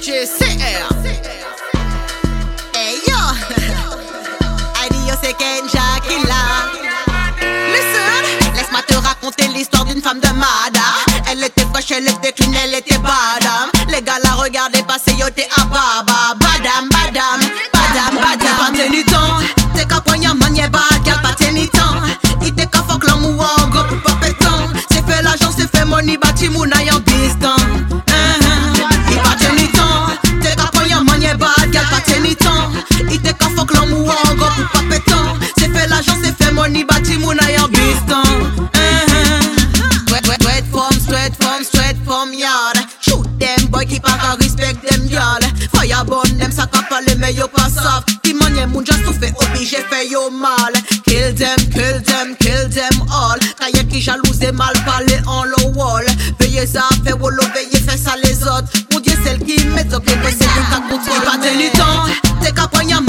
DJ CR. Hey yo, yo c'est Kenja qui laisse-moi te raconter l'histoire d'une femme de Mada. Elle était fraîche, elle était clean, elle était badam. Them, kill them, kill them all. Kaye qui jalouse mal parler en low wall. Veillez ça, fait wolo, ça les autres. Mon dieu, celle qui met donc les c'est lui qui contrôle. Pas tenu temps, t'es qu'à poignard,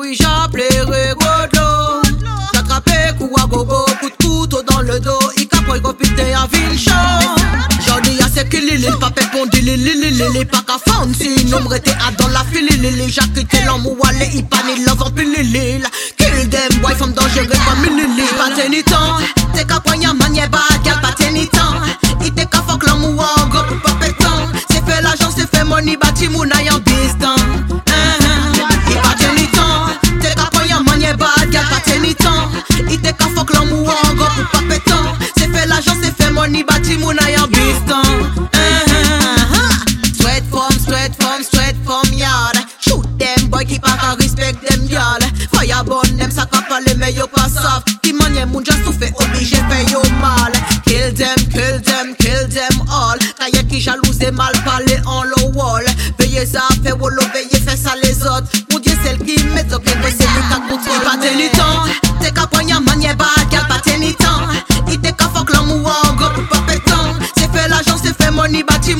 oui j'appellerai godo. J'attrapé coup à gogo, coup de couteau dans le dos, il capote go pité à ville chaud. J'en à ce qu'il lili, pas pour lili lili lili, pas qu'à fancy, nombre était à dans la file lili, l'homme ou allé, il pas ni love en pilili. Kill them, boy, femme dangereuse comme une lili, pas tenu temps, t'es qu'à poignard, bad, gal, pas tenu ou gros pour pas pétant. C'est fait l'argent, c'est fait money, bâti moun ayan distant. Uh-huh, uh-huh. Straight from, straight from, straight from yard. Shoot them boy, keep a respect them y'all. Fire burn them, ça pas parler mais yo pas soft. Ti manye moun just tout fait obligé fait yo mal. Kill them, kill them, kill them all. Kaye qui jalouse et mal parler en low wall. Veillez ça, fait wolo, veillez fait ça les autres. Mon dieu, celle qui met contrôle. Pas tenu temps, t'es qu'à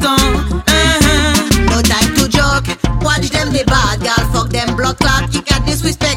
constant. Uh-huh. No time to joke. Watch them, they bad girl. Fuck them, blood clot. You at this respect.